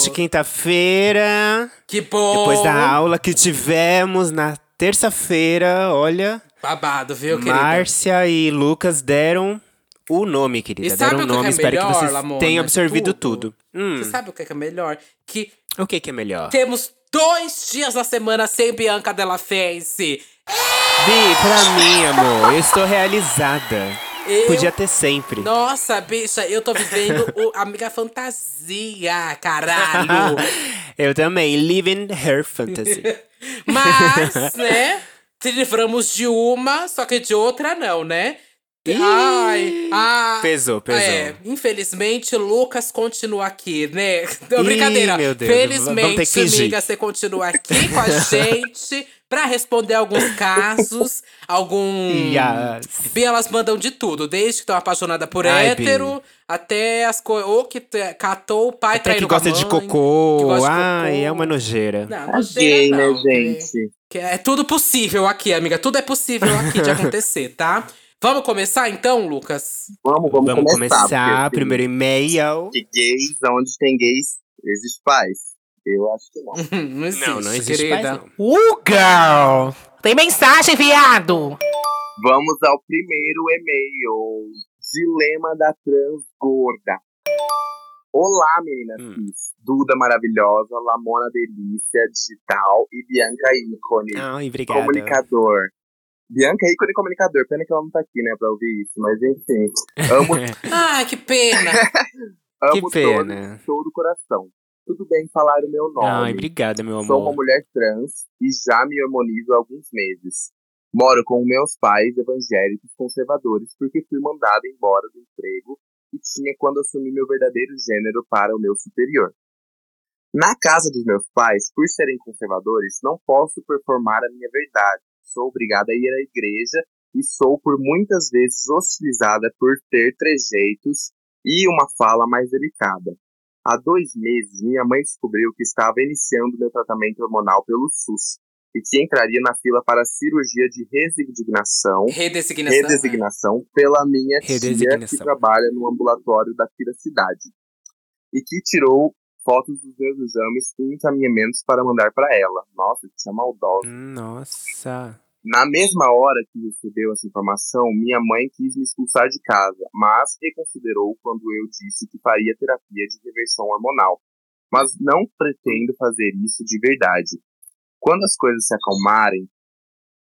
Finalmente, quinta-feira. Que bom! Depois da aula que tivemos na terça-feira, olha. Babado, viu, querida? Márcia e Lucas deram o nome, querida. E sabe deram o o que nome. é Espero melhor, que vocês Lamona, tenham de absorvido tudo? tudo. Hum, Você sabe o que é é melhor? Que o que, que é melhor? temos dois dias na semana sem Bianca Della Face. Bi, pra mim, amor, eu estou realizada. Eu- Podia ter sempre. Nossa, bicha, eu tô vivendo o Amiga Fantasia, caralho! eu também, living her fantasy. Mas, né, te livramos de uma, só que de outra não, né? Ai, ah, Pesou, pesou. É, infelizmente, Lucas continua aqui, né? Não, Ih, brincadeira. meu Deus, vamos ter Felizmente, que amiga, você continua aqui com a gente pra responder alguns casos, algum. Yes. Elas mandam de tudo, desde que estão apaixonadas por Ai, hétero, até as coisas. Ou que catou o pai Até que traindo a gosta de mãe, cocô. que gosta de Ai, cocô. é uma nojeira. Não, nojeira gay, né, não, que- gente? que é tudo possível aqui, amiga. Tudo é possível aqui de acontecer, tá? Vamos começar então, Lucas? Vamos, vamos, Vamos começar. começar. porque, assim, Primeiro e-mail. Que gays, onde tem gays, existe paz. Eu acho que não. não existe, Não, não existe querida. paz, não. Uh, girl! Tem mensagem, viado! Vamos ao primeiro e-mail. Dilema da trans gorda. Olá, meninas Hum. Duda maravilhosa, Lamona Delícia Digital e Bianca Ícone. Ai, obrigada. Comunicador. Bianca é ícone comunicador. Pena que ela não tá aqui, né, pra ouvir isso. Mas enfim. Amo, Ai, que pena. amo Que pena. todo o coração. Tudo bem falar o meu nome. Ai, obrigada, meu Sou uma amor. mulher trans e já me harmonizo há alguns meses. Moro com meus pais evangélicos conservadores porque fui mandada embora do emprego que tinha quando assumi meu verdadeiro gênero para o meu superior. Na casa dos meus pais, por serem conservadores, não posso performar a minha verdade. Sou obrigada a ir à igreja e sou por muitas vezes hostilizada por ter trejeitos e uma fala mais delicada. Há dois meses, minha mãe descobriu que estava iniciando meu tratamento hormonal pelo SUS e que entraria na fila para cirurgia de resignação, Redesignação. redesignação pela minha tia que trabalha no ambulatório daqui da cidade e que tirou fotos dos meus exames e encaminhamentos para mandar para ela. Nossa, que é maldosa. Nossa. Na mesma hora que recebeu essa informação, minha mãe quis me expulsar de casa, mas reconsiderou quando eu disse que faria terapia de reversão hormonal. Mas não pretendo fazer isso de verdade. Quando as coisas se acalmarem,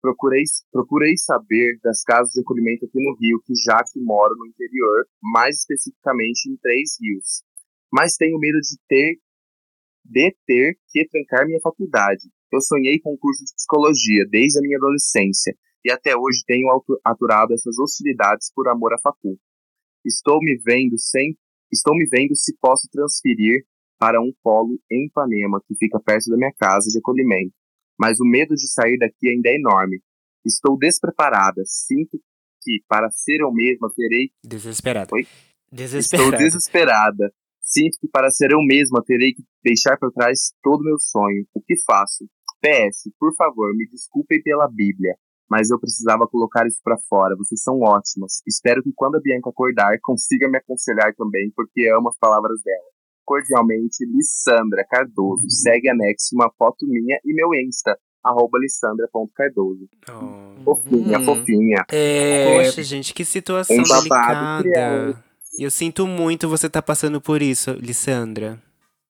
procurei, procurei saber das casas de acolhimento aqui no Rio, que já que moro no interior, mais especificamente em Três Rios. Mas tenho medo de ter, de ter que trancar minha faculdade. Eu sonhei com o curso de psicologia desde a minha adolescência e até hoje tenho atu- aturado essas hostilidades por amor à facu. Estou me vendo sem, estou me vendo se posso transferir para um polo em Ipanema que fica perto da minha casa de acolhimento. Mas o medo de sair daqui ainda é enorme. Estou despreparada. Sinto que para ser eu mesma terei Desesperada. Oi? Estou Desesperada. Sinto que para ser eu mesma terei que deixar para trás todo meu sonho. O que faço? PS, por favor, me desculpem pela Bíblia, mas eu precisava colocar isso para fora. Vocês são ótimas. Espero que quando a Bianca acordar, consiga me aconselhar também, porque amo as palavras dela. Cordialmente, Lissandra Cardoso. Segue anexo uma foto minha e meu Insta, arroba lissandra.cardoso. Oh. Fofinha, Hum. fofinha. É, Poxa, gente, que situação Um babado delicada. E eu sinto muito você tá passando por isso, Lissandra.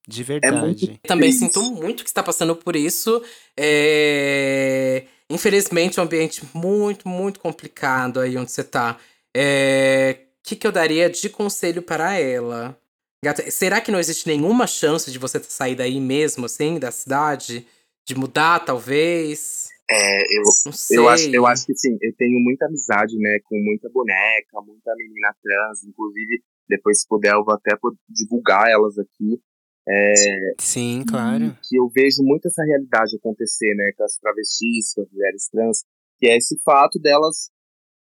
De verdade. muito- também sinto muito que está passando por isso. É, Infelizmente, é um ambiente muito, muito complicado aí onde você tá. É... O que, que eu daria de conselho para ela? Gata, será que não existe nenhuma chance de você sair daí mesmo, assim, da cidade? De mudar, talvez? É, eu. Eu acho, eu acho que sim, eu tenho muita amizade, né, com muita boneca, muita menina trans, inclusive, depois se puder, eu vou até divulgar elas aqui. Sim, claro. que eu vejo muito essa realidade acontecer, né, com as travestis, com as mulheres trans, que é esse fato delas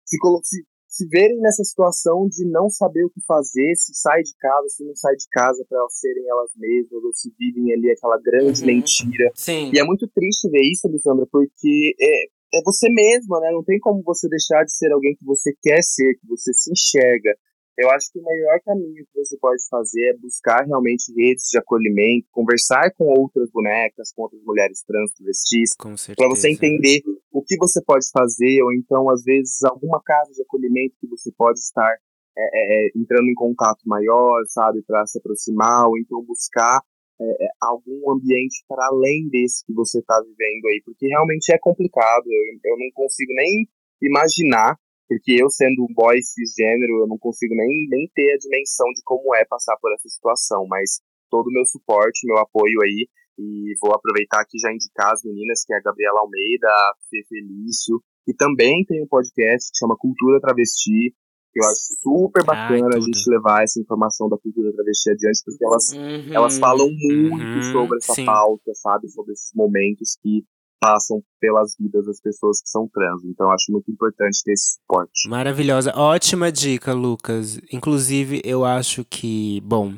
se, se, se verem nessa situação de não saber o que fazer, se sai de casa, se não sai de casa para elas serem elas mesmas, ou se vivem ali aquela grande Uhum. mentira. Sim. E é muito triste ver isso, Alessandra, porque é, é você mesma, né? Não tem como você deixar de ser alguém que você quer ser, que você se enxerga. Eu acho que o melhor caminho que você pode fazer é buscar realmente redes de acolhimento, conversar com outras bonecas, com outras mulheres trans, travestis, para você entender o que você pode fazer, ou então, às vezes, alguma casa de acolhimento que você pode estar é, é, entrando em contato maior, sabe, para se aproximar, ou então buscar é, é, algum ambiente para além desse que você está vivendo aí, porque realmente é complicado, eu, eu não consigo nem imaginar, porque eu sendo um boy cisgênero, eu não consigo nem, nem ter a dimensão de como é passar por essa situação, mas todo o meu suporte, meu apoio aí, e vou aproveitar aqui já indicar as meninas, que é a Gabriela Almeida, a Fê Felício, que também tem um podcast que chama Cultura Travesti, que eu acho super Ai, bacana a tudo. gente levar essa informação da cultura travesti adiante, porque elas, Uhum. elas falam muito Uhum, sobre essa sim. pauta, sabe? Sobre esses momentos que passam pelas vidas das pessoas que são trans. Então, acho muito importante ter esse suporte. Maravilhosa. Ótima dica, Lucas. Inclusive, eu acho que, bom,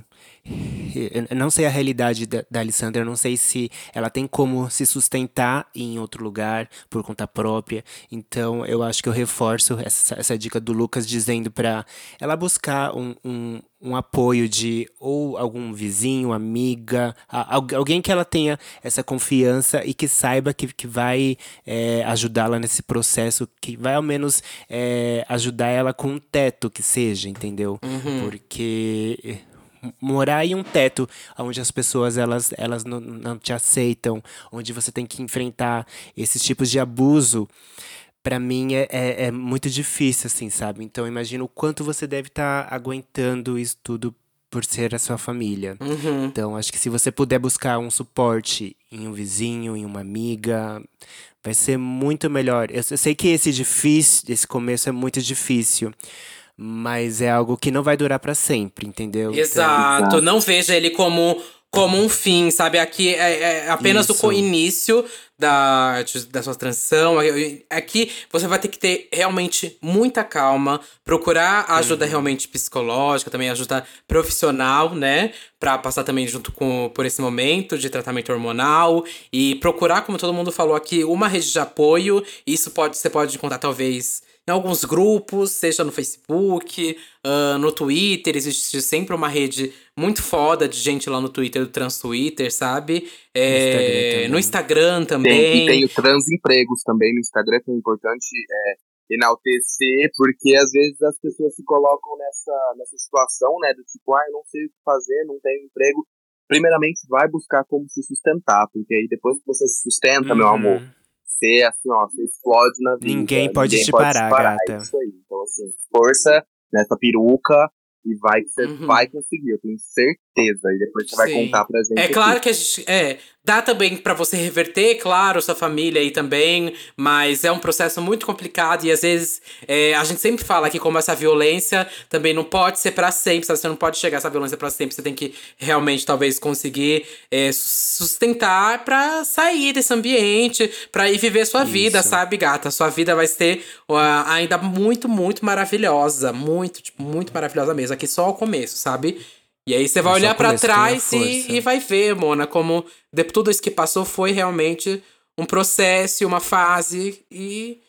eu não sei a realidade da, da Alessandra, eu não sei se ela tem como se sustentar em outro lugar por conta própria. Então, eu acho que eu reforço essa, essa dica do Lucas dizendo pra ela buscar um, um, um apoio de ou algum vizinho, amiga, a- al- alguém que ela tenha essa confiança e que saiba que, que vai é, ajudá-la nesse processo, que vai ao menos é, ajudar ela com um teto que seja, entendeu? Uhum. Porque morar em um teto onde as pessoas elas, elas não, não te aceitam, onde você tem que enfrentar esses tipos de abuso, pra mim é, é, é muito difícil, assim, sabe? Então imagina o quanto você deve estar aguentando isso tudo por ser a sua família. Uhum. Então, acho que se você puder buscar um suporte em um vizinho, em uma amiga, vai ser muito melhor. Eu, eu sei que esse difícil, esse começo é muito difícil, mas é algo que não vai durar pra sempre, entendeu? Então, Exato. Não veja ele como, como um fim, sabe? Aqui é, é apenas o Isso. co- início da, da sua transição. Aqui você vai ter que ter realmente muita calma, procurar ajuda realmente psicológica, também ajuda profissional, né? Pra passar também junto com por esse momento de tratamento hormonal e procurar, como todo mundo falou aqui, uma rede de apoio. Isso pode você pode encontrar talvez em alguns grupos, seja no Facebook, ah, no Twitter, existe sempre uma rede muito foda de gente lá no Twitter, do Trans Twitter, sabe? É, no Instagram Tem, também. e tem o Transempregos também no Instagram, que é importante é, enaltecer, porque às vezes as pessoas se colocam nessa, nessa situação, né, do tipo, ah, eu não sei o que fazer, não tenho emprego. Primeiramente, vai buscar como se sustentar, porque aí depois que você se sustenta, meu Uhum. amor, você, assim, ó, você explode na vida. Ninguém pode te parar, gata. É isso aí. Então, assim, força nessa peruca e vai que você Uhum. vai conseguir, eu tenho certeza. E depois você vai Sim. contar pra gente. É aqui. claro que a gente. É, dá também pra você reverter, claro, sua família aí também, mas é um processo muito complicado e às vezes é, a gente sempre fala que como essa violência também não pode ser pra sempre, sabe? Você não pode chegar a essa violência pra sempre, você tem que realmente talvez conseguir é, sustentar pra sair desse ambiente, pra ir viver sua vida, Isso. sabe, gata? Sua vida vai ser ó, ainda muito, muito maravilhosa, muito, tipo, muito maravilhosa mesmo. Aqui só o começo, sabe? E aí você vai É olhar tenha trás e, e vai ver, Mona, como de, tudo isso que passou foi realmente um processo, uma fase e,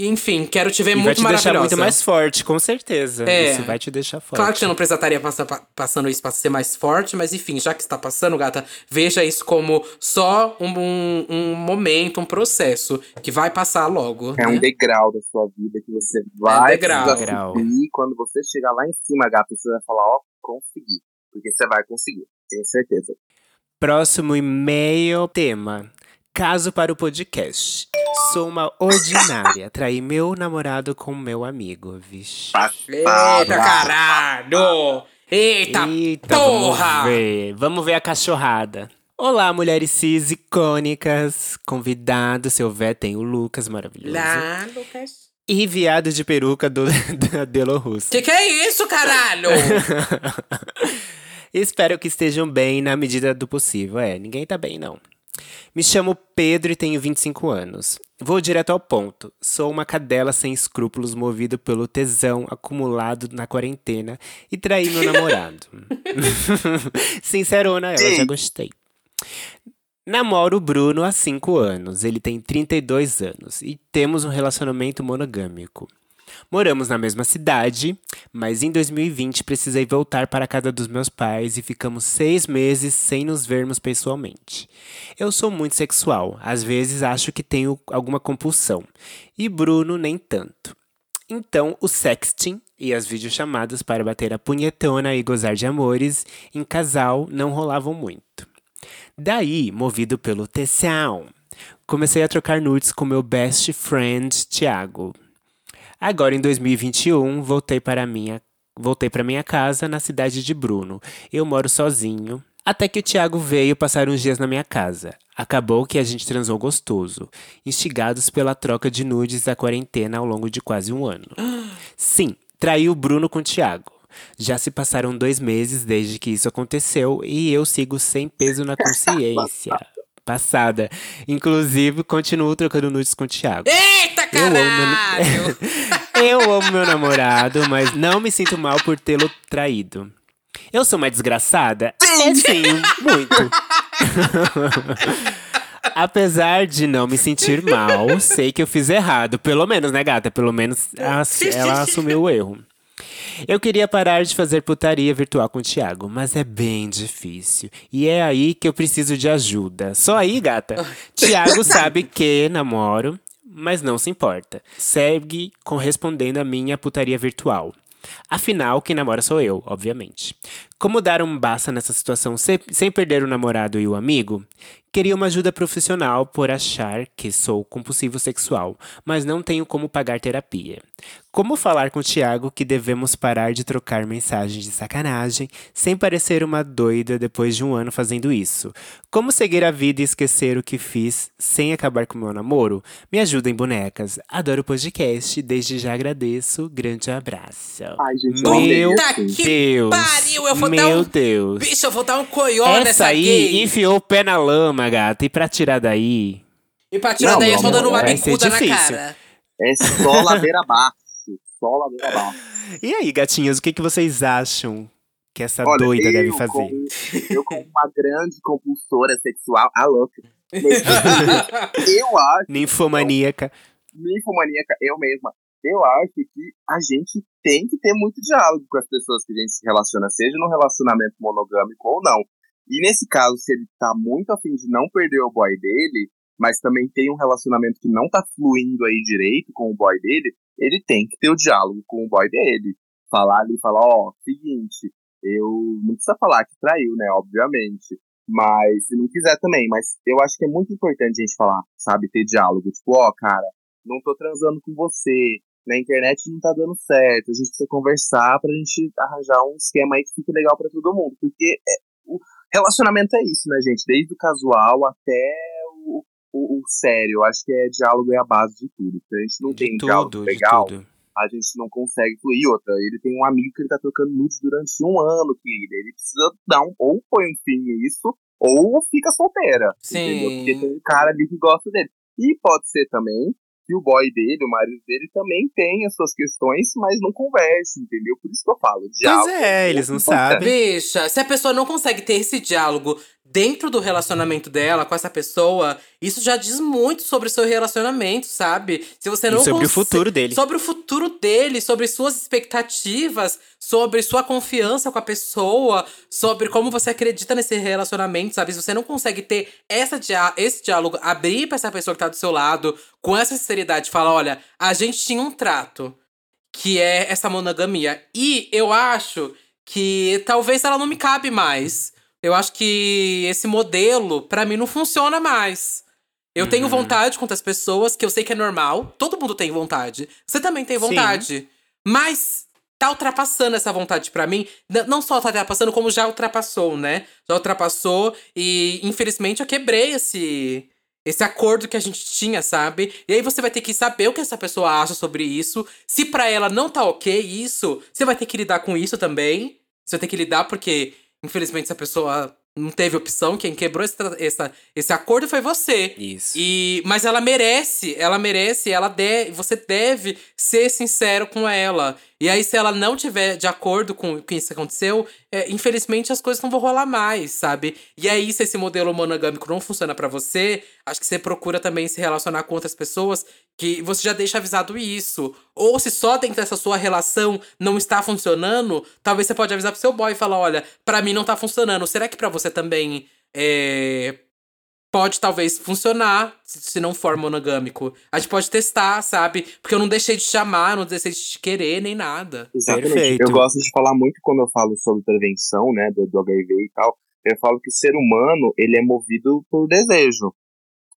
enfim, quero te ver E vai muito te deixar muito mais forte, com certeza. É. Isso vai te deixar forte. Claro que você não precisaria passar pa- passando isso pra ser mais forte, mas enfim, já que está passando, gata, veja isso como só um, um, um momento, um processo que vai passar logo. É um né? degrau da sua vida que você vai degrau. precisar Degrau. subir. E quando você chegar lá em cima, gata, você vai falar, ó, consegui. Porque você vai conseguir, tenho certeza. Próximo e-mail tema. Caso para o podcast. Sou uma ordinária. Traí meu namorado com meu amigo, vixe. Eita, caralho! Eita, Eita, porra! vamos ver. Vamos ver a cachorrada. Olá, mulheres cis icônicas. Convidado, se houver, tem o Lucas, maravilhoso. Lá, Lucas. E viado de peruca do, da Russo. Que que é isso, caralho? Espero que estejam bem na medida do possível. É, ninguém tá bem, não. Me chamo Pedro e tenho 25 anos. Vou direto ao ponto. Sou uma cadela sem escrúpulos movido pelo tesão acumulado na quarentena e traí meu namorado. Sincerona, ela já gostei. Namoro o Bruno há 5 anos. Ele tem 32 anos e temos um relacionamento monogâmico. Moramos na mesma cidade, mas em 2020 precisei voltar para a casa dos meus pais e ficamos seis meses sem nos vermos pessoalmente. Eu sou muito sexual, às vezes acho que tenho alguma compulsão, e Bruno nem tanto. Então, o sexting e as videochamadas para bater a punhetona e gozar de amores em casal não rolavam muito. Daí, movido pelo tesão, comecei a trocar nudes com meu best friend Thiago. Agora em 2021, voltei para minha voltei para minha casa na cidade de Bruno. Eu moro sozinho. Até que o Thiago veio passar uns dias na minha casa. Acabou que a gente transou gostoso, instigados pela troca de nudes da quarentena ao longo de quase um ano. Sim, traí o Bruno com o Thiago. Já se passaram dois meses desde que isso aconteceu e eu sigo sem peso na consciência. Passada. Inclusive, continuo trocando nudes com o Thiago. Eita, Eu amo caralho! Eu amo meu namorado, mas não me sinto mal por tê-lo traído. Eu sou uma desgraçada? É sim, muito. Apesar de não me sentir mal, sei que eu fiz errado. Pelo menos, né, gata? Pelo menos ela assumiu o erro. Eu queria parar de fazer putaria virtual com o Thiago, mas é bem difícil. E é aí que eu preciso de ajuda. Só aí, gata. Thiago sabe que namoro, mas não se importa. Segue correspondendo à minha putaria virtual. Afinal, quem namora sou eu, obviamente. Como dar um basta nessa situação se- sem perder o namorado e o amigo? Queria uma ajuda profissional por achar que sou compulsivo sexual, mas não tenho como pagar terapia. Como falar com o Thiago que devemos parar de trocar mensagens de sacanagem sem parecer uma doida depois de um ano fazendo isso? Como seguir a vida e esquecer o que fiz sem acabar com o meu namoro? Me ajudem, bonecas. Adoro o podcast, desde já agradeço. Grande abraço. Ai, gente, Meu Deus. pariu, eu vou Meu dar um- Deus. Bicho, eu vou dar um coió Essa nessa aí gay. enfiou o pé na lama, gata. E pra tirar daí. E pra tirar Não, daí, eu amor, dando uma vai ser bicuda na difícil. cara. É só ladeira abaixo. Só ladeira abaixo. E aí, gatinhas, o que, que vocês acham que essa Olha, doida eu deve fazer? Como, eu, como uma grande compulsora sexual, a louca. eu acho, Ninfomaníaca. ninfomaníaca, eu mesma, eu acho que a gente tem que ter muito diálogo com as pessoas que a gente se relaciona, seja num relacionamento monogâmico ou não. E nesse caso, se ele tá muito afim de não perder o boy dele, mas também tem um relacionamento que não tá fluindo aí direito com o boy dele, ele tem que ter o diálogo com o boy dele. Falar ali, falar, ó, seguinte, eu não precisa falar que traiu, né, obviamente. Mas se não quiser também, mas eu acho que é muito importante a gente falar, sabe, ter diálogo. Tipo, ó, cara, não tô transando com você, na internet não tá dando certo, a gente precisa conversar pra gente arranjar um esquema aí que fique legal pra todo mundo. Porque é, o relacionamento é isso, né, gente? Desde o casual até o, o, o sério. Eu acho que é diálogo é a base de tudo. Se a gente não tem De um diálogo tudo, de legal, a gente não consegue fluir. Outra, ele tem um amigo que ele tá trocando nudes durante um ano, querida. Ele precisa dar um. Ou põe um fim nisso, ou fica solteira. Sim. Entendeu? Porque tem um cara ali que gosta dele. E pode ser também que o boy dele, o marido dele, também tem as suas questões, mas não conversa, entendeu? Por isso que eu falo. Diálogo é, eles não sabem. Bicha, se a pessoa não consegue ter esse diálogo dentro do relacionamento dela com essa pessoa, isso já diz muito sobre o seu relacionamento, sabe? Se você E não sobre o futuro dele. Sobre o futuro dele, sobre suas expectativas, sobre sua confiança com a pessoa, sobre como você acredita nesse relacionamento, sabe? Se você não consegue ter essa dia esse diálogo, abrir pra essa pessoa que tá do seu lado, com essa sinceridade, falar: olha, a gente tinha um trato, que é essa monogamia. E eu acho que talvez ela não me cabe mais. Eu acho que esse modelo, pra mim, não funciona mais. Eu tenho Uhum. vontade com outras pessoas, que eu sei que é normal. Todo mundo tem vontade. Você também tem Sim. vontade. Mas tá ultrapassando essa vontade pra mim. Não só tá ultrapassando, como já ultrapassou, né? Já ultrapassou e, infelizmente, eu quebrei esse esse acordo que a gente tinha, sabe? E aí você vai ter que saber o que essa pessoa acha sobre isso. Se pra ela não tá ok isso, você vai ter que lidar com isso também. Você vai ter que lidar porque Infelizmente, essa pessoa não teve opção. Quem quebrou esse, essa- esse acordo foi você. Isso. E, mas ela merece, ela merece, ela deve, você deve ser sincero com ela. E aí, se ela não tiver de acordo com, com isso que aconteceu, é, infelizmente as coisas não vão rolar mais, sabe? E aí, se esse modelo monogâmico não funciona pra você, acho que você procura também se relacionar com outras pessoas que você já deixa avisado isso. Ou se só dentro dessa sua relação não está funcionando, talvez você pode avisar pro seu boy e falar: olha, pra mim não tá funcionando. Será que pra você também é, pode talvez funcionar se não for monogâmico. A gente pode testar, sabe? Porque eu não deixei de chamar, não deixei de te querer, nem nada. Exatamente. Perfeito. Eu gosto de falar muito quando eu falo sobre prevenção, né, do, do HIV e tal. Eu falo que o ser humano, ele é movido por desejo.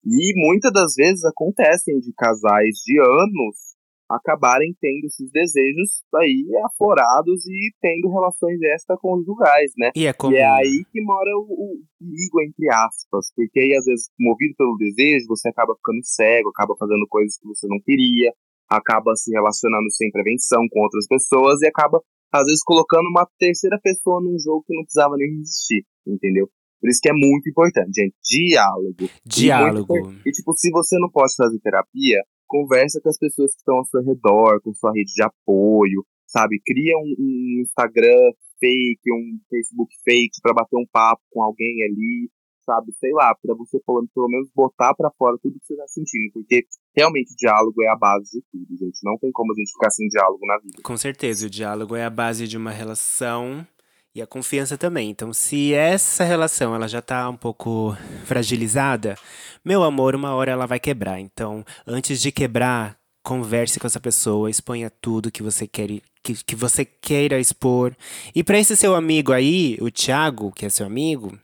E muitas das vezes acontecem de casais de anos acabarem tendo esses desejos aí aflorados e tendo relações extraconjugais, né? E é comum. E é aí que mora o, o perigo, entre aspas. Porque aí, às vezes, movido pelo desejo, você acaba ficando cego, acaba fazendo coisas que você não queria, acaba se relacionando sem prevenção com outras pessoas e acaba, às vezes, colocando uma terceira pessoa num jogo que não precisava nem existir, entendeu? Por isso que é muito importante, gente. Diálogo. Diálogo. E, muito e, tipo, se você não pode fazer terapia, conversa com as pessoas que estão ao seu redor, com sua rede de apoio, sabe? Cria um, um Instagram fake, um Facebook fake pra bater um papo com alguém ali, sabe? Sei lá, pra você pelo, pelo menos botar pra fora tudo que você tá sentindo, porque realmente o diálogo é a base de tudo, gente. Não tem como a gente ficar sem diálogo na vida. Com certeza, o diálogo é a base de uma relação e a confiança também. Então, se essa relação ela já tá um pouco fragilizada, meu amor, uma hora ela vai quebrar. Então, antes de quebrar, converse com essa pessoa, exponha tudo que você quer que, que você queira expor. E para esse seu amigo aí, o Thiago, que é seu amigo,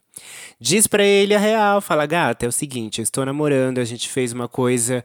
diz pra ele a real, fala: "Gata, é o seguinte, eu estou namorando, a gente fez uma coisa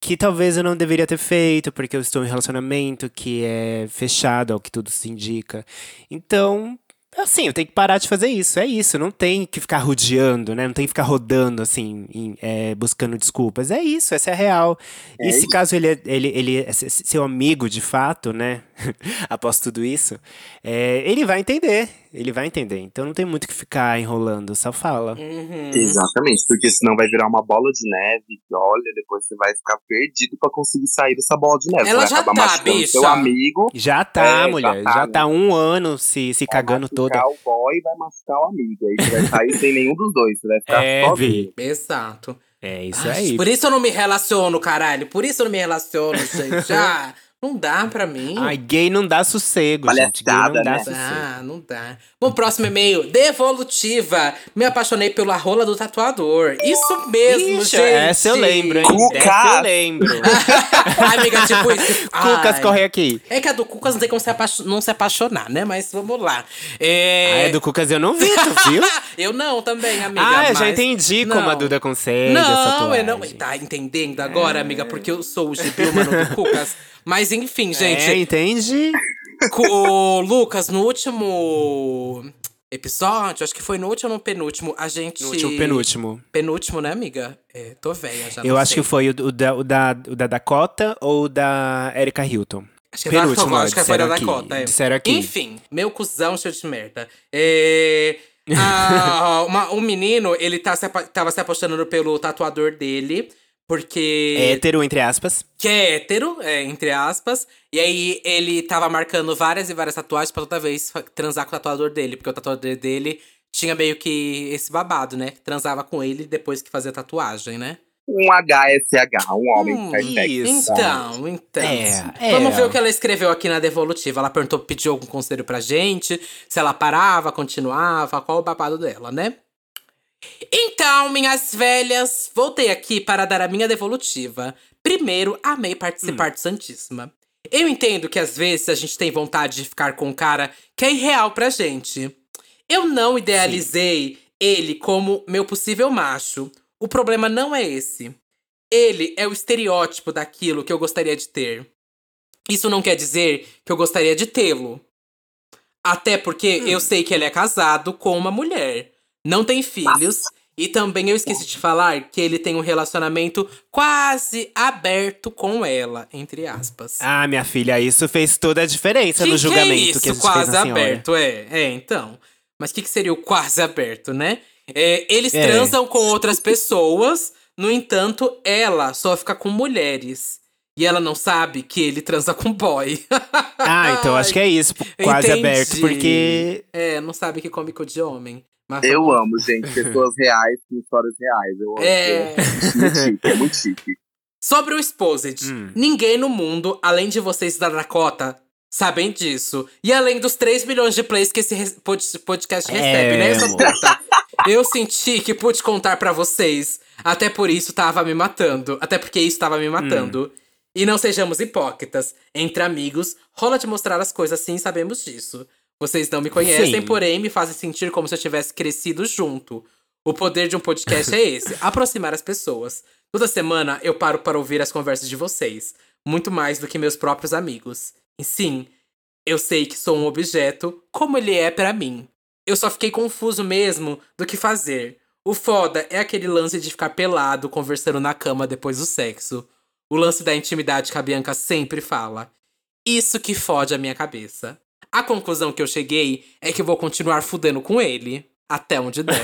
que talvez eu não deveria ter feito, porque eu estou em um relacionamento que é fechado, ao que tudo se indica. Então, assim, eu tenho que parar de fazer isso. É isso, não tem que ficar rodeando, né? Não tem que ficar rodando, assim, em- é, buscando desculpas. É isso, essa é a real. É e se isso. caso ele, é- ele, ele é se- se- seu amigo de fato, né? Após tudo isso, é, ele vai entender. Ele vai entender. Então não tem muito que ficar enrolando, só fala. Uhum. Exatamente, porque senão vai virar uma bola de neve. e Olha, depois você vai ficar perdido pra conseguir sair dessa bola de neve. Ela você vai já acabar tá, machucando bicha. seu amigo. Já tá, É, já mulher. tá, Já né? tá um ano se, se vai cagando toda. machucar o boy e vai machucar o amigo. Aí você vai sair sem nenhum dos dois. Você vai ficar É, sozinho. Exato. É isso Ai, aí. Por isso eu não me relaciono, caralho. Por isso eu não me relaciono, gente. Ah, não dá pra mim. Ai, gay não dá sossego, gente. Gay não Palhaçada, dá né? sossego. Ah, não dá. Bom, próximo e-mail. Devolutiva. Me apaixonei pela rola do tatuador. Isso mesmo, Ixi, gente. essa eu lembro, hein? Cucas. Essa eu lembro. Ai, amiga, tipo isso. Cucas, Ai. corre aqui. É que a do Cucas não tem como se não se apaixonar, né? Mas vamos lá. É... Ah, é do Cucas eu não vi, tu viu? Eu não também, amiga. ah, eu já mas- entendi como Não. a Duda consegue essa Não, tatuagem. eu não. Tá entendendo agora, amiga? Porque eu sou o Gibilmano do Cucas. Mas enfim, gente. É, entende? O Lucas, no último episódio, acho que foi no último ou no penúltimo, a gente. No último penúltimo. Penúltimo, né, amiga? É, tô velha já. Eu acho sei. que foi o, o da, o, da, o da Dakota ou o da Erika Hilton. Acho que, é da penúltimo, Dakota, acho que foi da disseram aqui, Dakota. é. disseram aqui. Enfim, meu cuzão cheio de merda. É. ah, uma- um menino, ele tá se tava se apaixonando pelo tatuador dele, porque. Hétero, entre aspas. que é hétero, é, entre aspas. E aí ele tava marcando várias e várias tatuagens pra toda vez transar com o tatuador dele. Porque o tatuador dele tinha meio que esse babado, né? Transava com ele depois que fazia tatuagem, né? Um HSH, um homem Hum, isso. Então, então. É, é. Vamos ver o que ela escreveu aqui na devolutiva. Ela perguntou, pediu algum conselho pra gente, se ela parava, continuava, qual o babado dela, né? Então, minhas velhas, voltei aqui para dar a minha devolutiva. Primeiro, amei participar do Santíssima. Eu entendo que às vezes a gente tem vontade de ficar com um cara que é irreal pra gente. Eu não idealizei ele como meu possível macho. O problema não é esse. Ele é o estereótipo daquilo que eu gostaria de ter. Isso não quer dizer que eu gostaria de tê-lo. Até porque eu sei que ele é casado com uma mulher. Não tem filhos. E também eu esqueci de falar que ele tem um relacionamento quase aberto com ela, entre aspas. Ah, minha filha, isso fez toda a diferença Que no que julgamento é isso, que a gente quase fez na aberto, é. É, então. Mas o que, que seria o quase aberto, né? É, eles É. transam com outras pessoas, no entanto, ela só fica com mulheres. E ela não sabe que ele transa com boy. Ah, então acho que é isso, quase Entendi. aberto, porque. É, não sabe que come cu de homem. Mas Eu amo, gente, pessoas reais com histórias reais. Eu amo. É. É muito chique, é muito chique. Sobre o Exposed, Hum. ninguém no mundo, além de vocês da Dakota, sabem disso. E além dos 3 milhões de plays que esse podcast É, recebe, né, essa amor. puta? Eu senti que pude contar pra vocês. Até por isso tava me matando. Até porque isso tava me matando. E não sejamos hipócritas. Entre amigos, rola de mostrar as coisas sim, sabemos disso. Vocês não me conhecem, Sim. porém me fazem sentir como se eu tivesse crescido junto. O poder de um podcast é esse: aproximar as pessoas. Toda semana eu paro para ouvir as conversas de vocês, muito mais do que meus próprios amigos. E sim, eu sei que sou um objeto, como ele é pra mim. Eu só fiquei confuso mesmo do que fazer. O foda é aquele lance de ficar pelado conversando na cama depois do sexo. O lance da intimidade que a Bianca sempre fala. Isso que fode a minha cabeça. A conclusão que eu cheguei é que eu vou continuar fudendo com ele. Até onde der.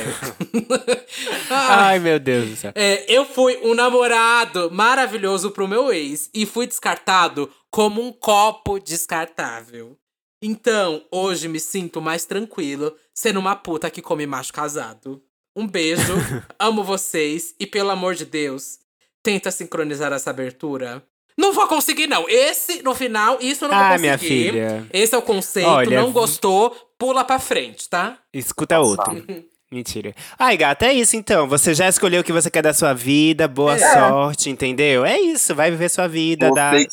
Ai, meu Deus do céu. é, eu fui um namorado maravilhoso pro meu ex e fui descartado como um copo descartável. Então, hoje me sinto mais tranquilo sendo uma puta que come macho casado. Um beijo, amo vocês e pelo amor de Deus, tenta sincronizar essa abertura. Não vou conseguir, não. Esse, no final, isso eu não vou Ah, conseguir. minha filha. Esse é o conceito. Olha, não gostou, pula pra frente, tá? Escuta outro. Mentira. Ai, gata, é isso então. Você já escolheu o que você quer da sua vida. Boa É. sorte, entendeu? É isso. Vai viver sua vida. Dá, daí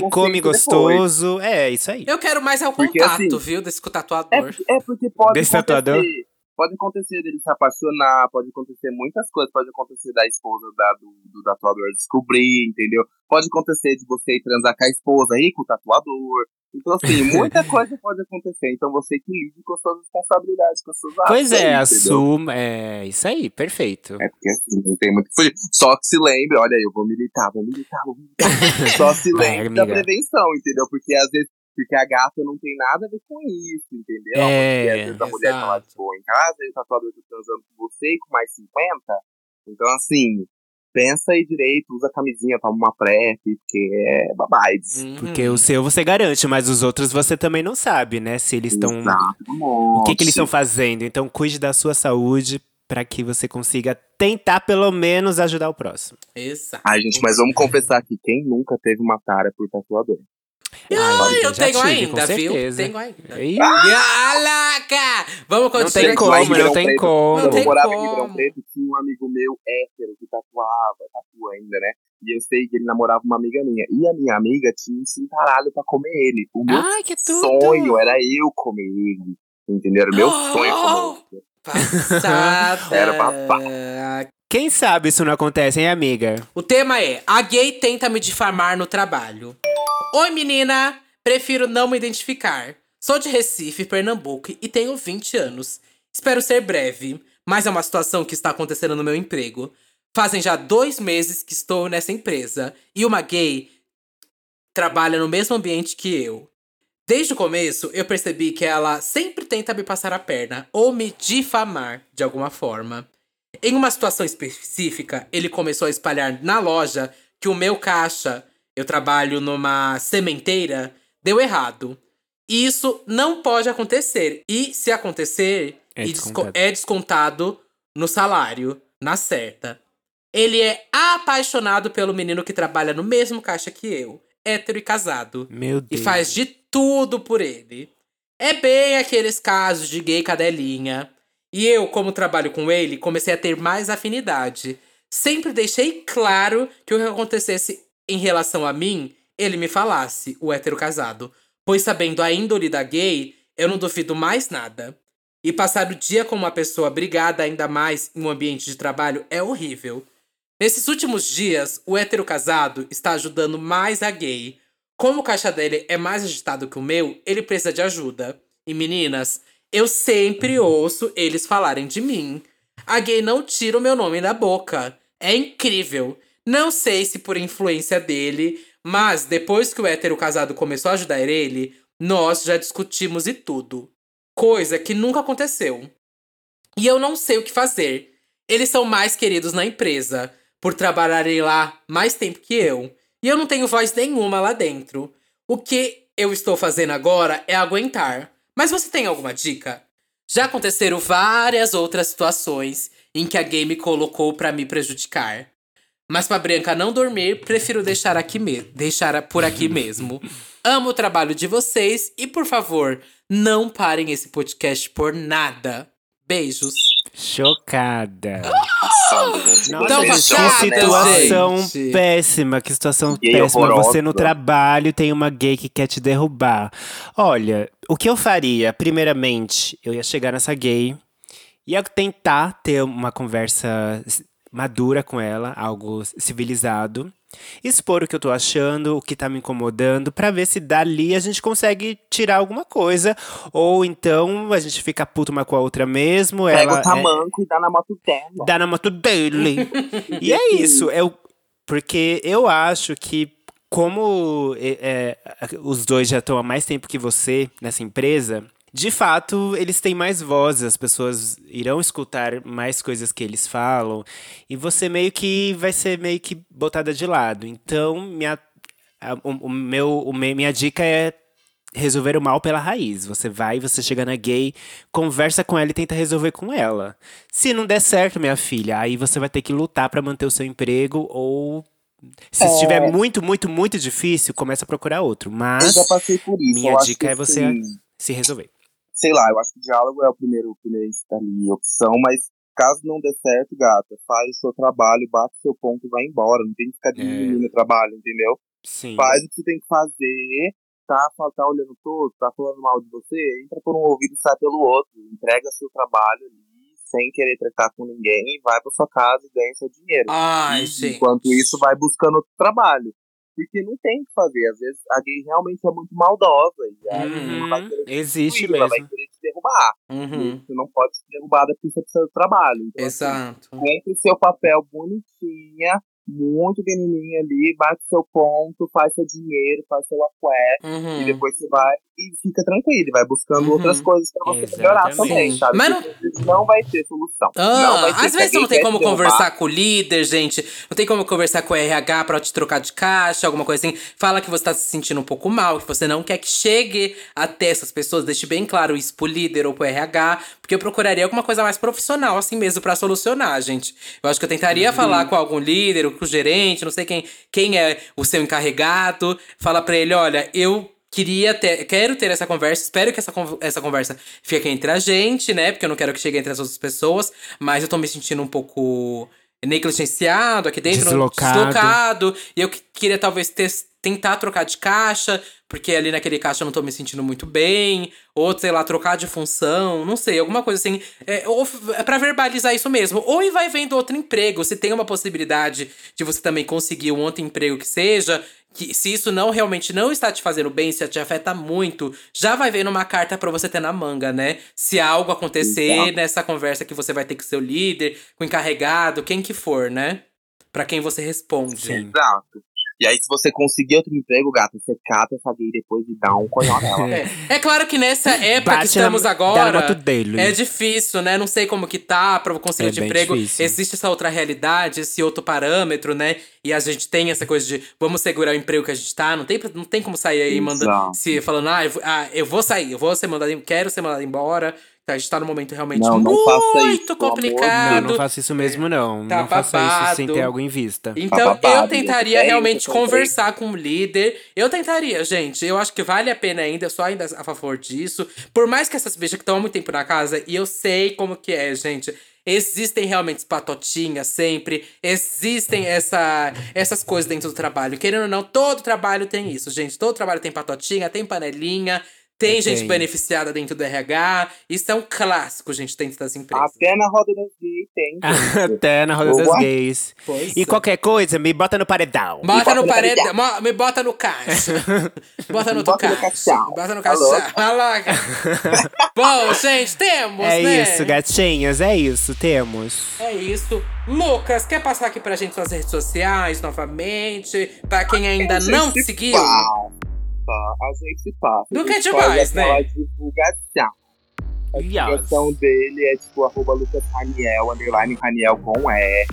consigo come depois. gostoso. É, isso aí. Eu quero mais é o Porque, contato, assim, viu? Desse o É, tatuador. é porque pode Desse acontecer. tatuador? Pode acontecer dele se apaixonar, pode acontecer muitas coisas. Pode acontecer da esposa da, do, do tatuador descobrir, entendeu? Pode acontecer de você ir transar com a esposa e com o tatuador. Então, assim, muita coisa pode acontecer. Então, você que lide com as suas responsabilidades, com as suas atos. Pois é, aí, assuma. É isso aí, perfeito. É porque assim, não tem muito. Só que se lembre, olha aí, eu vou militar, vou militar, vou militar. Só se Vai, lembre da prevenção, entendeu? Porque às vezes, porque a gata não tem nada a ver com isso, entendeu? É, porque às vezes a mulher tá lá exato. de boa em casa e o tatuador tá transando com você e com mais 50. Então, assim, pensa aí direito, usa camisinha, toma uma PrEP, porque é babaides. Uhum. Porque o seu você garante, mas os outros você também não sabe, né? Se eles estão. Exato, O que, que eles estão fazendo? Então, cuide da sua saúde pra que você consiga tentar, pelo menos, ajudar o próximo. Exato. Ai, gente, mas vamos confessar que quem nunca teve uma tara por tatuador? Ai, eu tenho tive, ainda, viu? certeza. Tenho ainda. Ih, Calaca! Vamos Não continuar. tem como, não tem como. Não tem eu morava em como. Ribeirão Preto, tinha um amigo meu hétero que tatuava, tatua ainda, né? E eu sei que ele namorava uma amiga minha. E a minha amiga tinha um cintaralho pra comer ele. O meu Ai, que tudo! sonho era eu comer ele. Entendeu? Era o meu sonho comer ele. Passada. Era babado. Quem sabe isso não acontece, hein, amiga? O tema é: A gay tenta me difamar no trabalho. Oi, menina! Prefiro não me identificar. Sou de Recife, Pernambuco e tenho 20 anos. Espero ser breve, mas é uma situação que está acontecendo no meu emprego. Fazem já dois meses que estou nessa empresa e uma gay trabalha no mesmo ambiente que eu. Desde o começo, eu percebi que ela sempre tenta me passar a perna ou me difamar de alguma forma. Em uma situação específica, ele começou a espalhar na loja que o meu caixa, eu trabalho numa sementeira, deu errado. E isso não pode acontecer. E se acontecer, É e desco- descontado. é descontado no salário, na certa. Ele é apaixonado pelo menino que trabalha no mesmo caixa que eu, hétero e casado Meu e Deus. faz de tudo por ele. É bem aqueles casos de gay cadelinha. E eu, como trabalho com ele, comecei a ter mais afinidade. Sempre deixei claro que o que acontecesse em relação a mim, ele me falasse, o hétero casado. Pois sabendo a índole da gay, eu não duvido mais nada. E passar o dia com uma pessoa brigada ainda mais em um ambiente de trabalho é horrível. Nesses últimos dias, o hétero casado está ajudando mais a gay. Como o caixa dele é mais agitado que o meu, ele precisa de ajuda. E meninas, eu sempre ouço eles falarem de mim. A gay não tira o meu nome da boca. É incrível. Não sei se por influência dele, mas depois que o hétero casado começou a ajudar ele, nós já discutimos e tudo. coisa que nunca aconteceu. E eu não sei o que fazer. Eles são mais queridos na empresa, por trabalharem lá mais tempo que eu. E eu não tenho voz nenhuma lá dentro. O que eu estou fazendo agora é aguentar. Mas você tem alguma dica? Já aconteceram várias outras situações em que a game colocou para me prejudicar. Mas pra Branca não dormir, prefiro deixar aqui me deixar por aqui mesmo. Amo o trabalho de vocês e, por favor, não parem esse podcast por nada. Beijos. Chocada. Nossa, Tão gente, passada, que situação gente. péssima, que situação Gay péssima. horrorosa. Você no trabalho tem uma gay que quer te derrubar. Olha, o que eu faria? Primeiramente, eu ia chegar nessa gay, ia tentar ter uma conversa madura com ela, algo civilizado. Expor o que eu tô achando, o que tá me incomodando, pra ver se dali a gente consegue tirar alguma coisa. Ou então a gente fica puto uma com a outra mesmo. Pega ela o tamanco e dá na moto dela. dá na moto dele. e é isso. É o, porque eu acho que, como é, é, os dois já estão há mais tempo que você nessa empresa, de fato, eles têm mais voz, as pessoas irão escutar mais coisas que eles falam, e você meio que vai ser meio que botada de lado. Então, minha, a- o, o meu, o minha dica é resolver o mal pela raiz. Você vai, você chega na gay, conversa com ela e tenta resolver com ela. Se não der certo, minha filha, aí você vai ter que lutar pra manter o seu emprego ou se É. estiver muito, muito, muito difícil, começa a procurar outro. Mas minha dica é você assim, se resolver. Sei lá, eu acho que o diálogo é o primeiro, primeiro ali, opção, mas caso não dê certo, gata, faz o seu trabalho, bate o seu ponto e vai embora. Não tem que ficar diminuindo o trabalho, entendeu? Sim. Faz o que você tem que fazer, tá, tá olhando todo, tá falando mal de você, entra por um ouvido e sai pelo outro. Entrega seu trabalho ali, sem querer tratar com ninguém, e vai pra sua casa e ganha seu dinheiro. Ai, gente. Enquanto isso, vai buscando outro trabalho. Porque não tem o que fazer. Às vezes a gay realmente é muito maldosa. E aí ela vai Uhum, querer te existe destruir, Ela vai mesmo. querer te derrubar. Uhum. Você não pode ser derrubada porque você precisa do trabalho. Então, assim, Exato. cumpre seu papel bonitinha, muito pequenininha ali, bate seu ponto, faz seu dinheiro, faz seu aqué, Uhum. e depois você vai e fica tranquilo, e vai buscando Uhum. outras coisas pra você melhorar Exatamente. também, sabe? Mas vezes não vai ter solução. Ah, não vai ter, às vezes não tem como conversar com o líder, gente. Não tem como conversar com o RH pra te trocar de caixa, alguma coisa assim. Fala que você tá se sentindo um pouco mal, que você não quer que chegue até essas pessoas. Deixe bem claro isso pro líder ou pro RH. Porque eu procuraria alguma coisa mais profissional, assim mesmo, pra solucionar, gente. Eu acho que eu tentaria falar com algum líder ou com o gerente, não sei quem, quem é o seu encarregado. Falar pra ele: olha, eu queria ter, quero ter essa conversa, espero que essa, essa conversa fique entre a gente, né? Porque eu não quero que chegue entre as outras pessoas, mas eu tô me sentindo um pouco negligenciado aqui dentro, Deslocado. deslocado, e eu que- queria talvez ter- tentar trocar de caixa, porque ali naquele caixa eu não tô me sentindo muito bem, ou sei lá, trocar de função, não sei, alguma coisa assim, é, ou é pra verbalizar isso mesmo, ou e vai vendo outro emprego, se tem uma possibilidade de você também conseguir um outro emprego que seja, que se isso não realmente não está te fazendo bem, se te afeta muito, já vai vendo uma carta pra você ter na manga, né? Se algo acontecer Exato. nessa conversa que você vai ter com seu líder, com o encarregado, quem que for, né? Pra quem você responde. Sim. Exato. E aí, se você conseguir outro emprego, gata, você cata essa gay depois e dá um conhol nela. É, é claro que nessa época que Bate estamos na, agora. Dele. É difícil, né? Não sei como que tá pra conseguir É de emprego. difícil. Existe essa outra realidade, esse outro parâmetro, né? E a gente tem essa coisa de vamos segurar o emprego que a gente tá. Não tem, não tem como sair aí mandando, se falando, ah eu, vou, ah, eu vou sair, eu vou ser mandado, quero ser mandado embora. Tá, a gente tá num momento realmente Não, não isso, muito amor Deus. complicado. Não, não faça isso mesmo, não. Tá não faça isso sem ter algo em vista. Então, Tá babado, eu tentaria. É realmente isso, conversar com o líder. Eu tentaria, gente. Eu acho que vale a pena ainda, eu sou ainda a favor disso. Por mais que essas bichas que estão há muito tempo na casa, e eu sei como que é, gente. Existem realmente patotinhas sempre. Existem essa, essas coisas dentro do trabalho. Querendo ou não, todo trabalho tem isso, gente. Todo trabalho tem patotinha, tem panelinha. Tem É, gente tem. beneficiada dentro do RH. Isso é um clássico, gente, dentro das empresas. Até na roda das gays tem. gente. Até na roda das Boa. gays. Pois E é. qualquer coisa, me bota no paredão. Bota bota no no paredão. paredão. Me bota no caixa. Bota no Me bota no caixa. caixão. Bota no Alô? caixa. Alô? Bom, gente, temos, É né? isso, gatinhas, é isso, temos. É isso. Lucas, quer passar aqui pra gente suas redes sociais novamente? Pra quem ainda gente não te seguiu? passa, A gente passa. É gente demais, né? divulgação. A Yes. divulgação dele é tipo arroba Lucas Raniel, underline Raniel com R,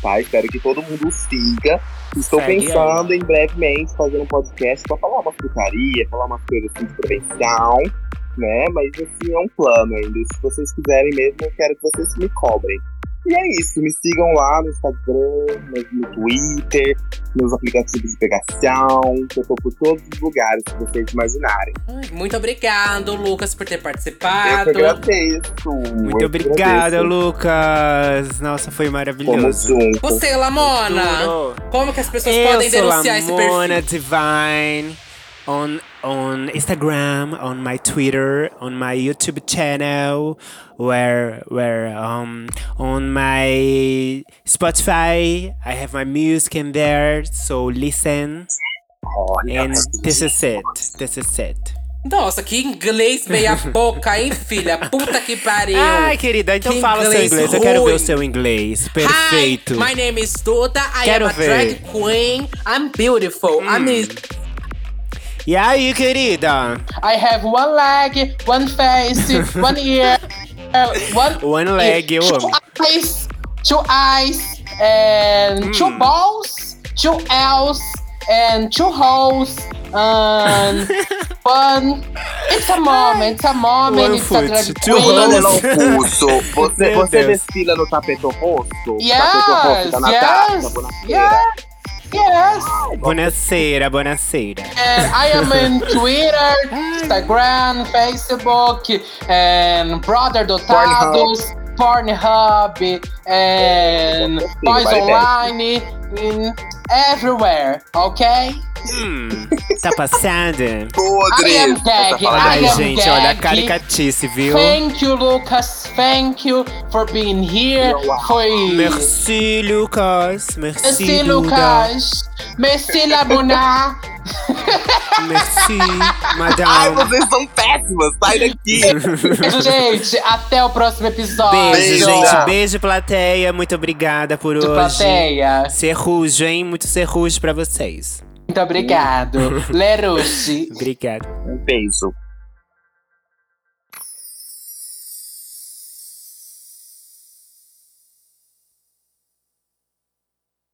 tá? Espero que todo mundo siga. Estou Segue pensando em brevemente fazer um podcast pra falar uma frutaria, falar umas coisas assim de prevenção, né? Mas assim, é um plano ainda. Se vocês quiserem mesmo, eu quero que vocês me cobrem. E é isso, me sigam lá no Instagram, no, Twitter, nos aplicativos de pegação, que eu tô por todos os lugares que vocês imaginarem. Muito obrigado, Lucas, por ter Eu que participado. agradeço. Muito obrigada, Lucas. Nossa, foi Tamo maravilhoso. junto. Você, Lamona, como que as pessoas Eu podem denunciar esse Lamona perfil? Divine on on Instagram, on my Twitter, on my YouTube channel, where where um on my Spotify I have my music in there, so listen. Olha, And this is it. This is it. Nossa, que inglês meia boca, hein, filha? Puta que pariu. Ai, querida, então Que fala seu inglês inglês. Eu quero ver o ruim. seu inglês. Perfeito. Hi, my name is Duda. I Quero am a ver. drag queen. I'm beautiful. I'm E aí, querida? I have one leg, one face, one ear, uh, one One leg, eu two amo. eyes, two eyes, and two Hmm. balls, two L's, and two holes, and one. It's a moment, it's a moment, One it's a drag foot, two queen. Holes. pulso. Você, Meu você Deus. desfila no tapete rosto? Yes, tapete rosto da Natasha, yes, yes, yes. Buonasera, buonasera. And I am in Twitter, Instagram, Facebook, and Brother Dotados, Pornhub, and Boys Online, in everywhere, okay? Hum, tá passando? Podre! I am gag, tá I Ai, am gente, olha a gag. caricatice, viu? Thank you, Lucas. Thank you for being here. Foi. Merci, Lucas. Merci, Merci. Lucas. Merci, Labuna. Merci, Ai, madame. vocês são péssimas! Sai daqui! Gente. Até o próximo episódio. Beijo, Beijo. gente. Beijo, plateia. Muito obrigada por De hoje. plateia. Serrujo, hein? Muito serrujo pra vocês. Muito obrigado. Lerushi. Obrigado. Um beijo.